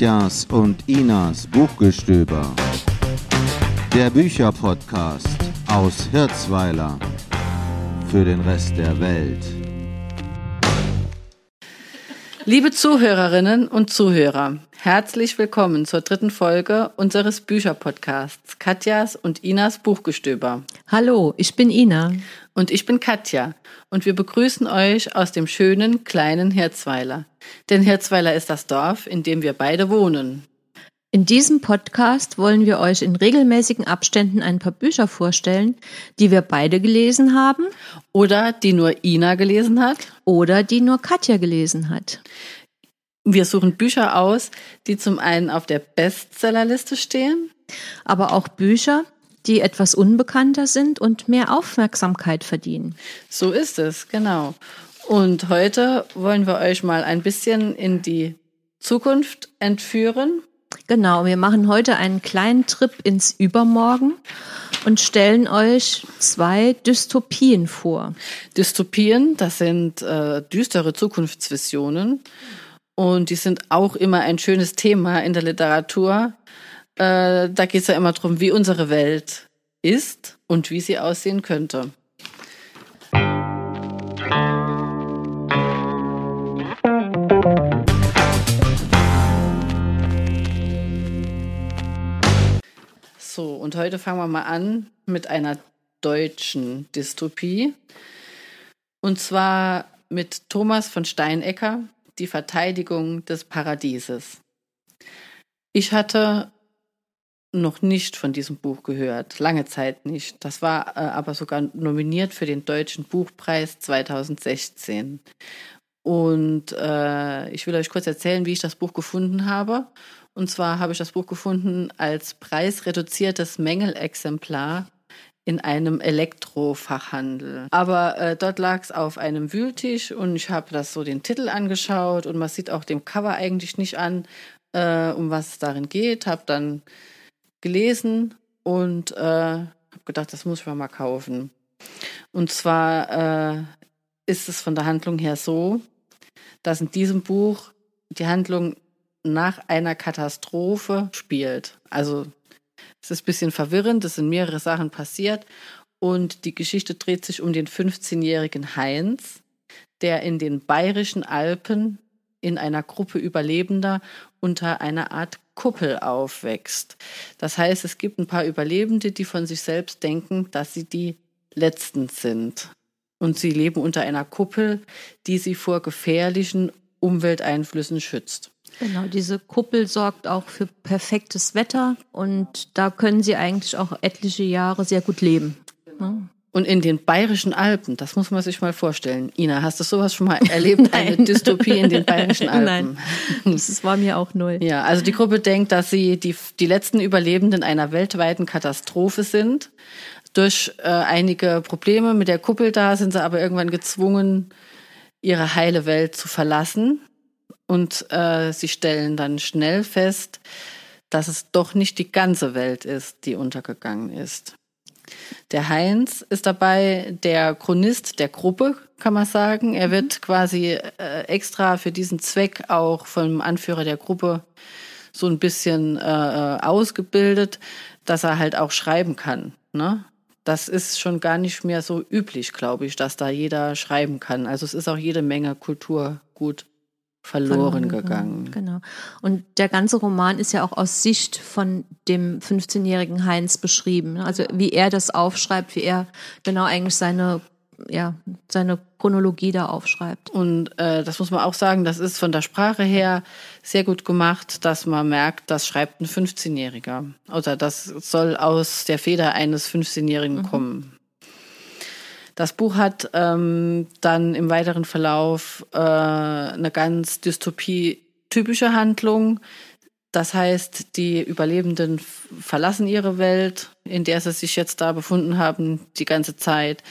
Katjas und Inas Buchgestöber. Der Bücherpodcast aus Hirzweiler für den Rest der Welt. Liebe Zuhörerinnen und Zuhörer, herzlich willkommen zur dritten Folge unseres Bücherpodcasts Katjas und Inas Buchgestöber. Hallo, ich bin Ina. Und ich bin Katja und wir begrüßen euch aus dem schönen kleinen Hirzweiler. Denn Hirzweiler ist das Dorf, in dem wir beide wohnen. In diesem Podcast wollen wir euch in regelmäßigen Abständen ein paar Bücher vorstellen, die wir beide gelesen haben. Oder die nur Ina gelesen hat. Oder die nur Katja gelesen hat. Wir suchen Bücher aus, die zum einen auf der Bestsellerliste stehen. Aber auch Bücher, die etwas unbekannter sind und mehr Aufmerksamkeit verdienen. So ist es, genau. Und heute wollen wir euch mal ein bisschen in die Zukunft entführen Genau, wir machen heute einen kleinen Trip ins Übermorgen und stellen euch zwei Dystopien vor. Dystopien, das sind äh, düstere Zukunftsvisionen und die sind auch immer ein schönes Thema in der Literatur. Äh, da geht es ja immer darum, wie unsere Welt ist und wie sie aussehen könnte. So, und heute fangen wir mal an mit einer deutschen Dystopie. Und zwar mit Thomas von Steinecker, Die Verteidigung des Paradieses. Ich hatte noch nicht von diesem Buch gehört, lange Zeit nicht. Das war äh, aber sogar nominiert für den Deutschen Buchpreis 2016. Und äh, ich will euch kurz erzählen, wie ich das Buch gefunden habe. Und zwar habe ich das Buch gefunden als preisreduziertes Mängelexemplar in einem Elektrofachhandel. Aber äh, dort lag es auf einem Wühltisch und ich habe das so den Titel angeschaut und man sieht auch dem Cover eigentlich nicht an, äh, um was es darin geht. Habe dann gelesen und äh, habe gedacht, das muss ich mal kaufen. Und zwar äh, ist es von der Handlung her so, dass in diesem Buch die Handlung nach einer Katastrophe spielt. Also es ist ein bisschen verwirrend, es sind mehrere Sachen passiert und die Geschichte dreht sich um den 15-jährigen Heinz, der in den bayerischen Alpen in einer Gruppe Überlebender unter einer Art Kuppel aufwächst. Das heißt, es gibt ein paar Überlebende, die von sich selbst denken, dass sie die Letzten sind. Und sie leben unter einer Kuppel, die sie vor gefährlichen Umwelteinflüssen schützt. Genau, diese Kuppel sorgt auch für perfektes Wetter und da können sie eigentlich auch etliche Jahre sehr gut leben. Ne? Und in den bayerischen Alpen, das muss man sich mal vorstellen. Ina, hast du sowas schon mal erlebt? eine Dystopie in den bayerischen Alpen? Nein, das war mir auch neu. Ja, also die Gruppe denkt, dass sie die, die letzten Überlebenden einer weltweiten Katastrophe sind. Durch äh, einige Probleme mit der Kuppel da sind sie aber irgendwann gezwungen, ihre heile Welt zu verlassen und äh, sie stellen dann schnell fest, dass es doch nicht die ganze Welt ist, die untergegangen ist. Der Heinz ist dabei der Chronist der Gruppe, kann man sagen. Er mhm. wird quasi äh, extra für diesen Zweck auch vom Anführer der Gruppe so ein bisschen äh, äh ausgebildet, dass er halt auch schreiben kann. Ne? Das ist schon gar nicht mehr so üblich, glaube ich, dass da jeder schreiben kann. Also es ist auch jede Menge Kulturgut verloren gegangen. Genau. Und der ganze Roman ist ja auch aus Sicht von dem 15-jährigen Heinz beschrieben. Also wie er das aufschreibt, wie er genau eigentlich seine ja, seine Chronologie da aufschreibt. Und äh, das muss man auch sagen, das ist von der Sprache her sehr gut gemacht, dass man merkt, das schreibt ein 15-Jähriger. Oder das soll aus der Feder eines 15-Jährigen mhm. kommen. Das Buch hat ähm, dann im weiteren Verlauf äh, eine ganz dystopie-typische Handlung. Das heißt, die Überlebenden verlassen ihre Welt, in der sie sich jetzt da befunden haben, die ganze Zeit.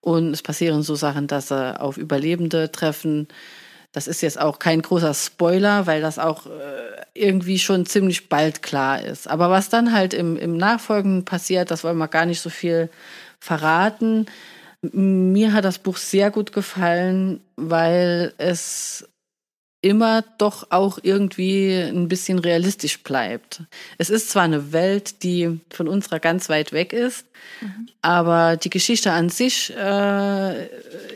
Und es passieren so Sachen, dass sie auf Überlebende treffen. Das ist jetzt auch kein großer Spoiler, weil das auch äh, irgendwie schon ziemlich bald klar ist. Aber was dann halt im, im Nachfolgen passiert, das wollen wir gar nicht so viel verraten. Mir hat das Buch sehr gut gefallen, weil es immer doch auch irgendwie ein bisschen realistisch bleibt. Es ist zwar eine Welt, die von unserer ganz weit weg ist, mhm. aber die Geschichte an sich äh,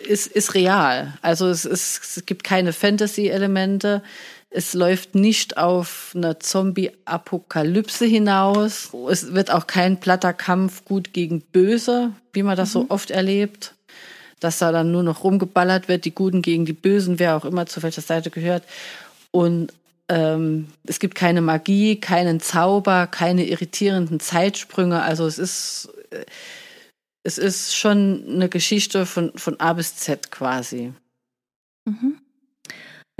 ist, ist real. Also es, ist, es gibt keine Fantasy-Elemente. Es läuft nicht auf eine Zombie-Apokalypse hinaus. Es wird auch kein platter Kampf gut gegen böse, wie man das mhm. so oft erlebt dass da dann nur noch rumgeballert wird, die Guten gegen die Bösen, wer auch immer zu welcher Seite gehört. Und ähm, es gibt keine Magie, keinen Zauber, keine irritierenden Zeitsprünge. Also es ist, äh, es ist schon eine Geschichte von, von A bis Z quasi. Mhm.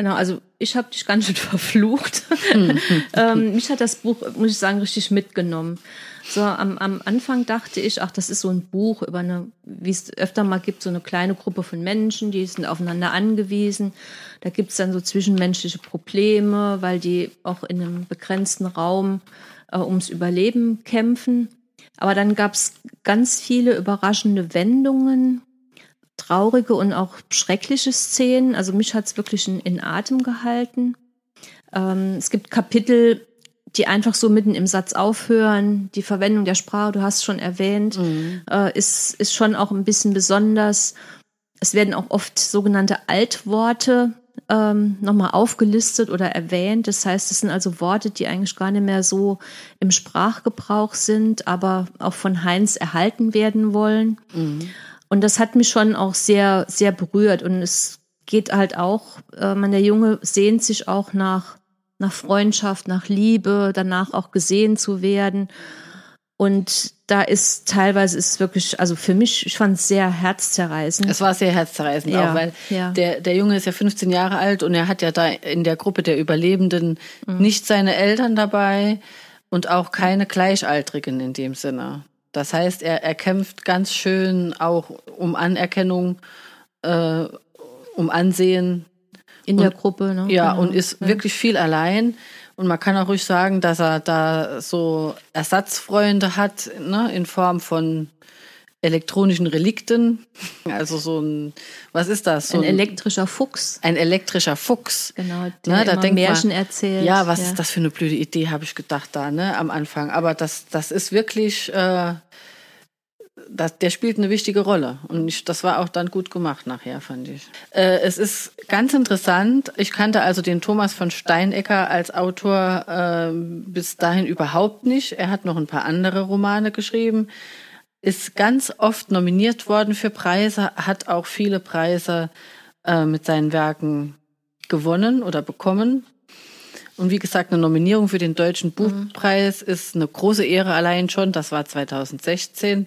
Genau, also ich habe dich ganz schön verflucht. Mhm. ähm, mich hat das Buch, muss ich sagen, richtig mitgenommen. So, am, am Anfang dachte ich, ach, das ist so ein Buch über eine, wie es öfter mal gibt, so eine kleine Gruppe von Menschen, die sind aufeinander angewiesen. Da gibt es dann so zwischenmenschliche Probleme, weil die auch in einem begrenzten Raum äh, ums Überleben kämpfen. Aber dann gab es ganz viele überraschende Wendungen, traurige und auch schreckliche Szenen. Also mich hat es wirklich in, in, Atem gehalten. Ähm, es gibt Kapitel, die einfach so mitten im Satz aufhören. Die Verwendung der Sprache, du hast schon erwähnt, mhm. äh, ist, ist schon auch ein bisschen besonders. Es werden auch oft sogenannte Altworte ähm, nochmal aufgelistet oder erwähnt. Das heißt, es sind also Worte, die eigentlich gar nicht mehr so im Sprachgebrauch sind, aber auch von Heinz erhalten werden wollen. Mhm. Und das hat mich schon auch sehr, sehr berührt. Und es geht halt auch, äh, man, der Junge sehnt sich auch nach nach Freundschaft, nach Liebe, danach auch gesehen zu werden. Und da ist teilweise ist wirklich, also für mich, ich fand es sehr herzzerreißend. Es war sehr herzzerreißend ja, auch, weil ja. der, der Junge ist ja 15 Jahre alt und er hat ja da in der Gruppe der Überlebenden mhm. nicht seine Eltern dabei und auch keine Gleichaltrigen in dem Sinne. Das heißt, er, er kämpft ganz schön auch um Anerkennung, äh, um Ansehen in und, der Gruppe, ne? Ja, genau. und ist ja. wirklich viel allein. Und man kann auch ruhig sagen, dass er da so Ersatzfreunde hat, ne, in Form von elektronischen Relikten. Also so ein, was ist das? So ein, ein elektrischer Fuchs. Ein elektrischer Fuchs. Genau, der ne, da immer Märchen man, erzählt. Ja, was ja. ist das für eine blöde Idee, habe ich gedacht da, ne, am Anfang. Aber das, das ist wirklich, äh, das, der spielt eine wichtige Rolle. Und ich, das war auch dann gut gemacht nachher, fand ich. Äh, es ist ganz interessant. Ich kannte also den Thomas von Steinecker als Autor äh, bis dahin überhaupt nicht. Er hat noch ein paar andere Romane geschrieben. Ist ganz oft nominiert worden für Preise, hat auch viele Preise äh, mit seinen Werken gewonnen oder bekommen. Und wie gesagt, eine Nominierung für den Deutschen Buchpreis mhm. ist eine große Ehre allein schon. Das war 2016.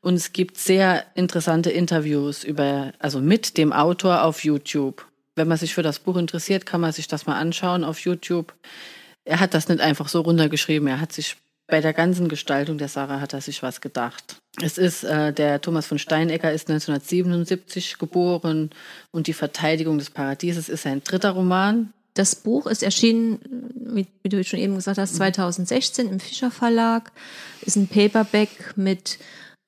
Und es gibt sehr interessante Interviews über, also mit dem Autor auf YouTube. Wenn man sich für das Buch interessiert, kann man sich das mal anschauen auf YouTube. Er hat das nicht einfach so runtergeschrieben. Er hat sich bei der ganzen Gestaltung der Sarah hat er sich was gedacht. Es ist, äh, der Thomas von Steinecker ist 1977 geboren und die Verteidigung des Paradieses ist sein dritter Roman. Das Buch ist erschienen, wie, wie du schon eben gesagt hast, 2016 im Fischer Verlag. Ist ein Paperback mit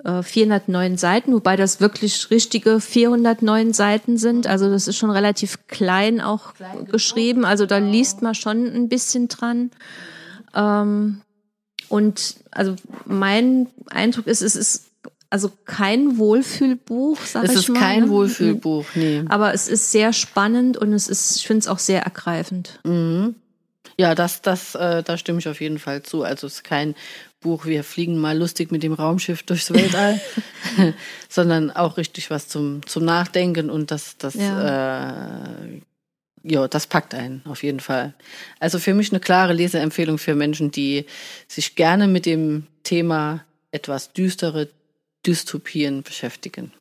409 äh, Seiten, wobei das wirklich richtige 409 Seiten sind. Also das ist schon relativ klein auch klein geschrieben. Also da liest man schon ein bisschen dran. Ähm, und also mein Eindruck ist, es ist also kein Wohlfühlbuch, sag es ich mal. Es ist kein ne? Wohlfühlbuch, nee. Aber es ist sehr spannend und es ist, ich finde es auch sehr ergreifend. Mhm. Ja, das, das, äh, da stimme ich auf jeden Fall zu. Also es ist kein Buch, wir fliegen mal lustig mit dem Raumschiff durchs Weltall, sondern auch richtig was zum, zum Nachdenken und das, das, ja. Äh, ja, das packt einen auf jeden Fall. Also für mich eine klare Leseempfehlung für Menschen, die sich gerne mit dem Thema etwas düstere Dystopien beschäftigen.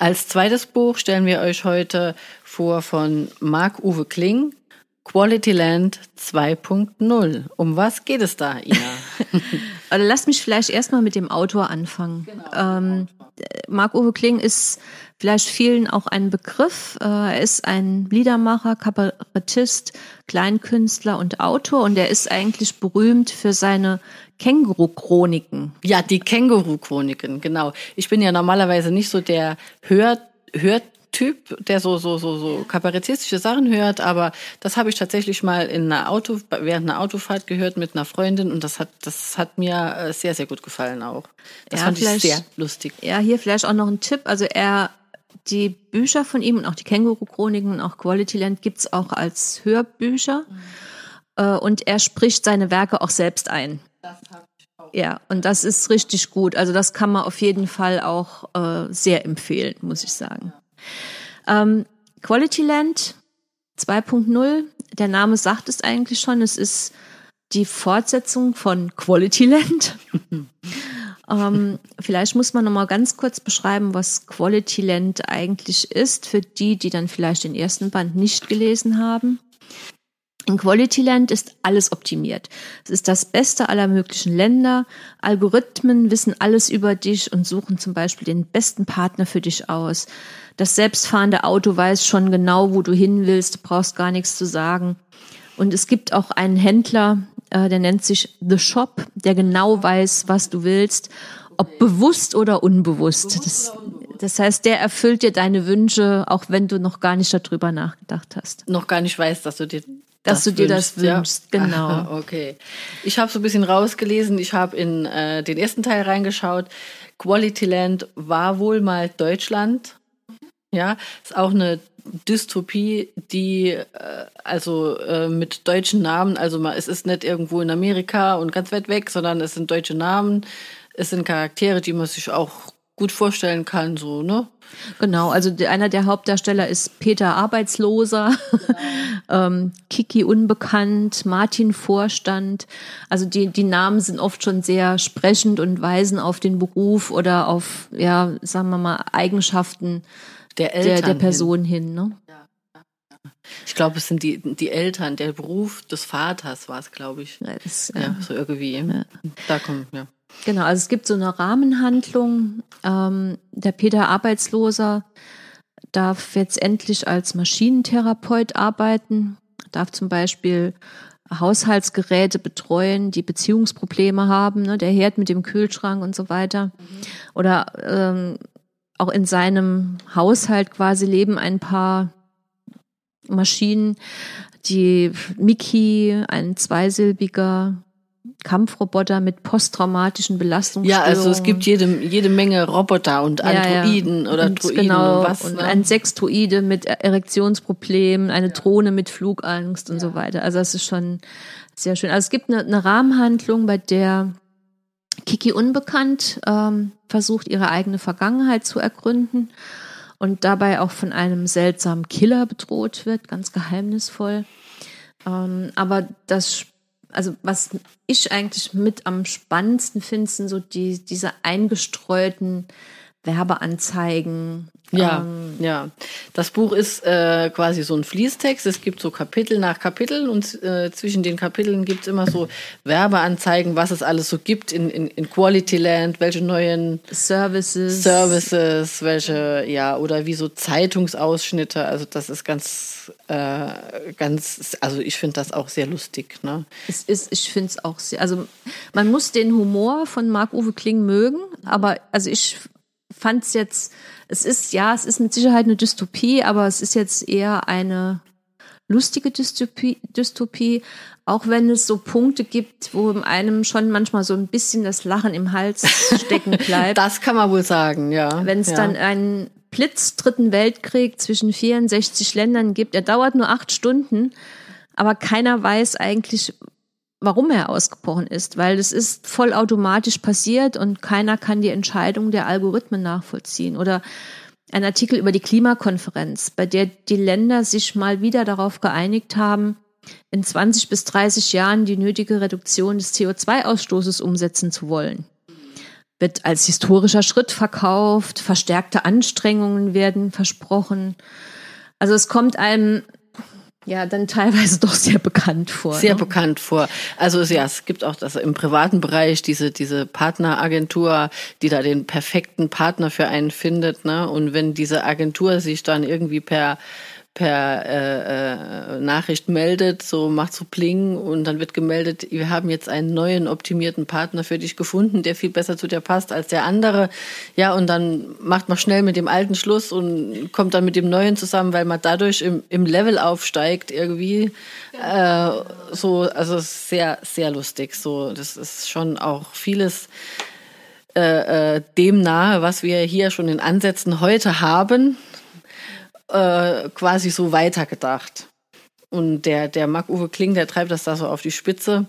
Als zweites Buch stellen wir euch heute vor von Marc-Uwe Kling, Quality Land 2.0. Um was geht es da, Ina? Also lass mich vielleicht erstmal mit dem Autor anfangen. Genau, ähm, Marc-Uwe Kling ist vielleicht vielen auch ein Begriff. Äh, er ist ein Liedermacher, Kabarettist, Kleinkünstler und Autor und er ist eigentlich berühmt für seine Känguru-Chroniken. Ja, die Känguru-Chroniken, genau. Ich bin ja normalerweise nicht so der Hör, Hört Typ, der so so so so kabarettistische Sachen hört, aber das habe ich tatsächlich mal in einer Auto während einer Autofahrt gehört mit einer Freundin und das hat das hat mir äh, sehr sehr gut gefallen auch. Das ja, fand ich sehr lustig. Ja, hier vielleicht auch noch ein Tipp, also er die Bücher von ihm und auch die Känguru-Chroniken und auch Quality Land gibt's auch als Hörbücher. Mhm. Und er spricht seine Werke auch selbst ein. Ja, und das ist richtig gut. Also das kann man auf jeden Fall auch äh, sehr empfehlen, muss ich sagen. Ähm, Quality Land 2.0, der Name sagt es eigentlich schon, es ist die Fortsetzung von Quality Land. ähm, vielleicht muss man noch mal ganz kurz beschreiben, was Quality Land eigentlich ist, für die, die dann vielleicht den ersten Band nicht gelesen haben. In Quality Land ist alles optimiert. Es ist das Beste aller möglichen Länder. Algorithmen wissen alles über dich und suchen zum Beispiel den besten Partner für dich aus. Das selbstfahrende Auto weiß schon genau, wo du hin willst, du brauchst gar nichts zu sagen. Und es gibt auch einen Händler, äh, der nennt sich The Shop, der genau weiß, was du willst, ob bewusst oder unbewusst. Das, das heißt, der erfüllt dir deine Wünsche, auch wenn du noch gar nicht darüber nachgedacht hast. Noch gar nicht weißt, dass du dir dass das du dir wünschst, das wünschst, ja. genau. Aha, okay. Ich habe so ein bisschen rausgelesen, ich habe in äh, den ersten Teil reingeschaut. Quality Land war wohl mal Deutschland ja, ist auch eine Dystopie, die äh, also äh, mit deutschen Namen, also mal, es ist nicht irgendwo in Amerika und ganz weit weg, sondern es sind deutsche Namen, es sind Charaktere, die man sich auch gut vorstellen kann, so, ne? Genau, also einer der Hauptdarsteller ist Peter Arbeitsloser, ähm, Kiki Unbekannt, Martin Vorstand. Also die, die Namen sind oft schon sehr sprechend und weisen auf den Beruf oder auf, ja, sagen wir mal, Eigenschaften der, Eltern der, der Person hin. hin ne? Ich glaube, es sind die, die Eltern, der Beruf des Vaters war es, glaube ich. Ja, das, ja. ja, so irgendwie. Da kommt, ja. Genau, also es gibt so eine Rahmenhandlung. Ähm, der Peter Arbeitsloser darf jetzt endlich als Maschinentherapeut arbeiten, darf zum Beispiel Haushaltsgeräte betreuen, die Beziehungsprobleme haben, ne, der Herd mit dem Kühlschrank und so weiter. Mhm. Oder ähm, auch in seinem Haushalt quasi leben ein paar Maschinen. Die Mickey, ein zweisilbiger Kampfroboter mit posttraumatischen Belastungsstörungen. Ja, also es gibt jede, jede Menge Roboter und Androiden ja, ja. oder und Droiden genau, und was. Und ne? ein Sextroide mit Erektionsproblemen, eine Drohne mit Flugangst und ja. so weiter. Also es ist schon sehr schön. Also es gibt eine, eine Rahmenhandlung, bei der Kiki Unbekannt ähm, versucht, ihre eigene Vergangenheit zu ergründen und dabei auch von einem seltsamen Killer bedroht wird, ganz geheimnisvoll. Ähm, aber das, also was ich eigentlich mit am spannendsten finde, sind so die, diese eingestreuten Werbeanzeigen. Ja, ähm, ja. Das Buch ist äh, quasi so ein Fließtext. Es gibt so Kapitel nach Kapitel und äh, zwischen den Kapiteln gibt es immer so Werbeanzeigen, was es alles so gibt in, in, in Quality Land, welche neuen Services. Services, welche, ja, oder wie so Zeitungsausschnitte. Also das ist ganz, äh, ganz, also ich finde das auch sehr lustig. Ne? Es ist, ich finde es auch sehr, also man muss den Humor von Marc-Uwe Kling mögen, aber also ich fand es jetzt, es ist, ja, es ist mit Sicherheit eine Dystopie, aber es ist jetzt eher eine lustige Dystopie, Dystopie, auch wenn es so Punkte gibt, wo einem schon manchmal so ein bisschen das Lachen im Hals stecken bleibt. Das kann man wohl sagen, ja. Wenn es ja. dann einen Blitz dritten Weltkrieg zwischen 64 Ländern gibt, er dauert nur acht Stunden, aber keiner weiß eigentlich, warum er ausgebrochen ist, weil es ist vollautomatisch passiert und keiner kann die Entscheidung der Algorithmen nachvollziehen. Oder ein Artikel über die Klimakonferenz, bei der die Länder sich mal wieder darauf geeinigt haben, in 20 bis 30 Jahren die nötige Reduktion des CO2-Ausstoßes umsetzen zu wollen. Wird als historischer Schritt verkauft, verstärkte Anstrengungen werden versprochen. Also es kommt einem ja dann teilweise doch sehr bekannt vor. Sehr ne? bekannt vor. Also ja, es gibt auch das im privaten Bereich diese diese Partneragentur, die da den perfekten Partner für einen findet, ne? Und wenn diese Agentur sich dann irgendwie per per äh, äh, Nachricht meldet, so macht so Pling und dann wird gemeldet, wir haben jetzt einen neuen optimierten Partner für dich gefunden, der viel besser zu dir passt als der andere. Ja, und dann macht man schnell mit dem alten Schluss und kommt dann mit dem neuen zusammen, weil man dadurch im, im Level aufsteigt irgendwie. Äh, so, also sehr, sehr lustig. So, das ist schon auch vieles äh, äh, dem nahe, was wir hier schon in Ansätzen heute haben äh, quasi so weitergedacht. Und der, der Marc-Uwe Kling, der treibt das da so auf die Spitze.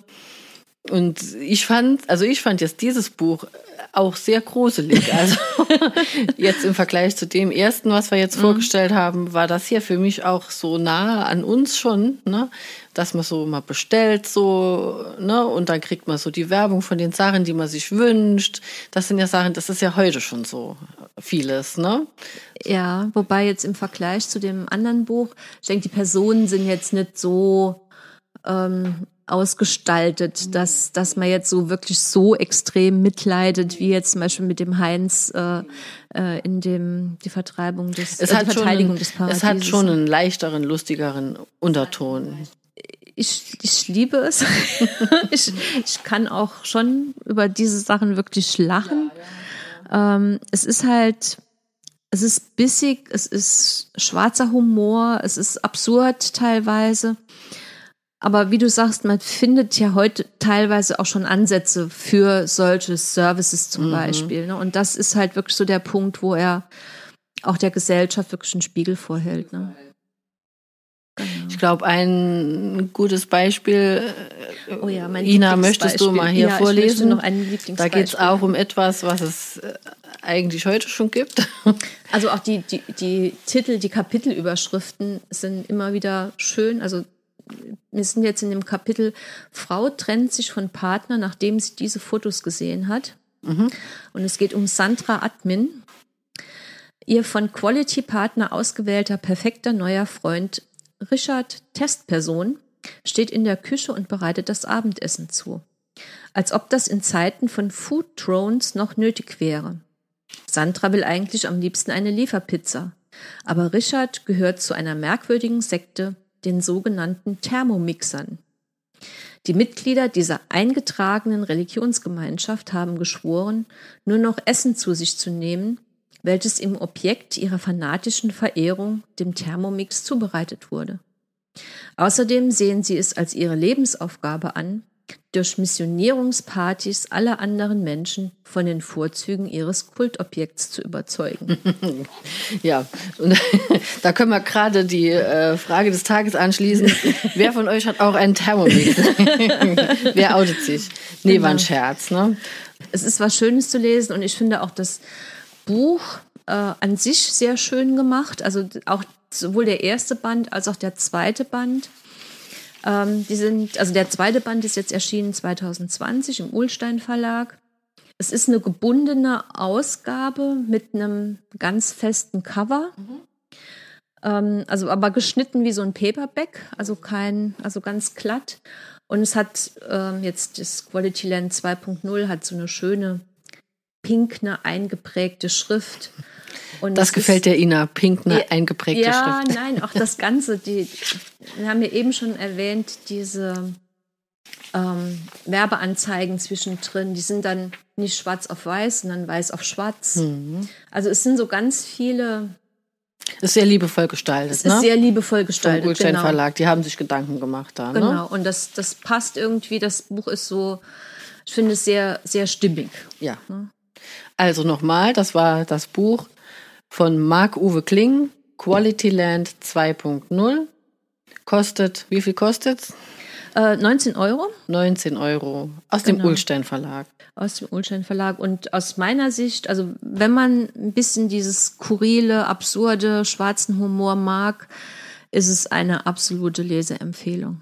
Und ich fand, also ich fand jetzt dieses Buch auch sehr gruselig. Also jetzt im Vergleich zu dem ersten, was wir jetzt mhm. vorgestellt haben, war das hier für mich auch so nah an uns schon, ne? dass man so mal bestellt so, ne? Und dann kriegt man so die Werbung von den Sachen, die man sich wünscht. Das sind ja Sachen, das ist ja heute schon so vieles, ne? Ja, wobei jetzt im Vergleich zu dem anderen Buch, ich denke, die Personen sind jetzt nicht so ähm, ausgestaltet, dass, dass man jetzt so wirklich so extrem mitleidet, wie jetzt zum Beispiel mit dem Heinz äh, äh, in dem die Vertreibung des es äh, hat Verteidigung einen, des Paradieses. Es hat schon einen leichteren, lustigeren Unterton. Ich, ich liebe es. ich, ich kann auch schon über diese Sachen wirklich lachen. Ähm, es ist halt, es ist bissig, es ist schwarzer Humor, es ist absurd teilweise. Aber wie du sagst, man findet ja heute teilweise auch schon Ansätze für solche Services zum mhm. Beispiel. Ne? Und das ist halt wirklich so der Punkt, wo er auch der Gesellschaft wirklich einen Spiegel vorhält. Ne? Genau. Ich glaube, ein gutes Beispiel, oh ja, mein Ina, möchtest du mal hier ja, vorlesen? noch ein Lieblingsbeispiel. Da geht es auch um etwas, was es äh, eigentlich heute schon gibt. Also auch die, die, die Titel, die Kapitelüberschriften sind immer wieder schön. Also wir sind jetzt in dem Kapitel, Frau trennt sich von Partner, nachdem sie diese Fotos gesehen hat. Mhm. Und es geht um Sandra Admin. Ihr von Quality Partner ausgewählter perfekter neuer Freund Richard Testperson steht in der Küche und bereitet das Abendessen zu. Als ob das in Zeiten von Food Drones noch nötig wäre. Sandra will eigentlich am liebsten eine Lieferpizza. Aber Richard gehört zu einer merkwürdigen Sekte, den sogenannten Thermomixern. Die Mitglieder dieser eingetragenen Religionsgemeinschaft haben geschworen, nur noch Essen zu sich zu nehmen, welches im Objekt ihrer fanatischen Verehrung, dem Thermomix, zubereitet wurde. Außerdem sehen sie es als ihre Lebensaufgabe an, durch Missionierungspartys alle anderen Menschen von den Vorzügen ihres Kultobjekts zu überzeugen. Ja, und da können wir gerade die äh, Frage des Tages anschließen. Wer von euch hat auch einen Thermomix? Wer outet sich? Nee, genau. war ein genau. Scherz, ne? Es ist was Schönes zu lesen und ich finde auch das Buch äh, an sich sehr schön gemacht. Also auch sowohl der erste Band als auch der zweite Band ähm, die sind, also der zweite Band ist jetzt erschienen 2020 im Ulstein Verlag. Es ist eine gebundene Ausgabe mit einem ganz festen Cover. Mhm. Ähm, also aber geschnitten wie so ein Paperback, also kein, also ganz glatt. Und es hat ähm, jetzt das Quality Land 2.0 hat so eine schöne pinkne eingeprägte Schrift. Und das gefällt der Ina, pink, eine ja, eingeprägte ja, Schrift. Ja, nein, auch das Ganze. Die, wir haben ja eben schon erwähnt, diese ähm, Werbeanzeigen zwischendrin, die sind dann nicht schwarz auf weiß, sondern weiß auf schwarz. Mhm. Also es sind so ganz viele. Ist sehr liebevoll gestaltet. Es ist ne? sehr liebevoll gestaltet. Vom Gulstein genau. Verlag, die haben sich Gedanken gemacht da. Ne? Genau, und das, das passt irgendwie. Das Buch ist so, ich finde es sehr, sehr stimmig. Ja. Ne? Also nochmal, das war das Buch von Marc-Uwe Kling, Quality Land 2.0. Kostet, wie viel kostet's? Äh, 19 Euro. 19 Euro. Aus genau. dem Ulstein Verlag. Aus dem Ulstein Verlag. Und aus meiner Sicht, also wenn man ein bisschen dieses skurrile, absurde, schwarzen Humor mag, ist es eine absolute Leseempfehlung.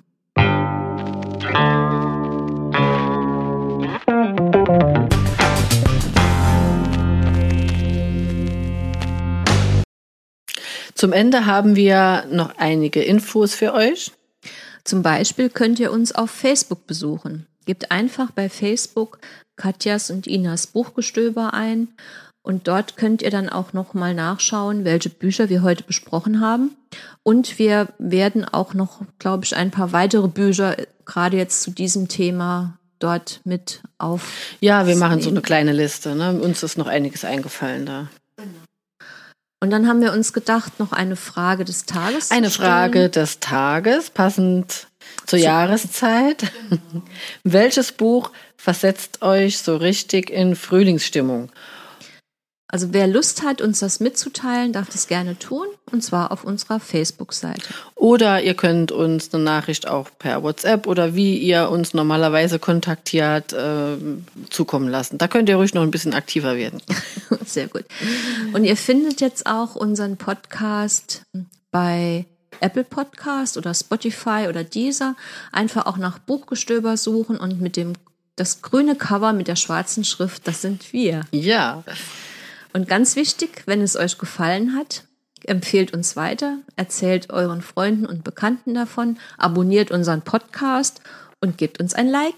Zum Ende haben wir noch einige Infos für euch. Zum Beispiel könnt ihr uns auf Facebook besuchen. Gebt einfach bei Facebook Katjas und Inas Buchgestöber ein und dort könnt ihr dann auch noch mal nachschauen, welche Bücher wir heute besprochen haben. Und wir werden auch noch, glaube ich, ein paar weitere Bücher gerade jetzt zu diesem Thema dort mit auf. Ja, wir machen so eine kleine Liste. Ne? Uns ist noch einiges eingefallen da. Und dann haben wir uns gedacht, noch eine Frage des Tages. Eine Frage des Tages, passend zur so. Jahreszeit. Welches Buch versetzt euch so richtig in Frühlingsstimmung? Also wer Lust hat, uns das mitzuteilen, darf das gerne tun, und zwar auf unserer Facebook-Seite. Oder ihr könnt uns eine Nachricht auch per WhatsApp oder wie ihr uns normalerweise kontaktiert äh, zukommen lassen. Da könnt ihr ruhig noch ein bisschen aktiver werden. Sehr gut. Und ihr findet jetzt auch unseren Podcast bei Apple Podcast oder Spotify oder Deezer. Einfach auch nach Buchgestöber suchen und mit dem das grüne Cover mit der schwarzen Schrift, das sind wir. Ja. Und ganz wichtig, wenn es euch gefallen hat, empfehlt uns weiter, erzählt euren Freunden und Bekannten davon, abonniert unseren Podcast und gebt uns ein Like.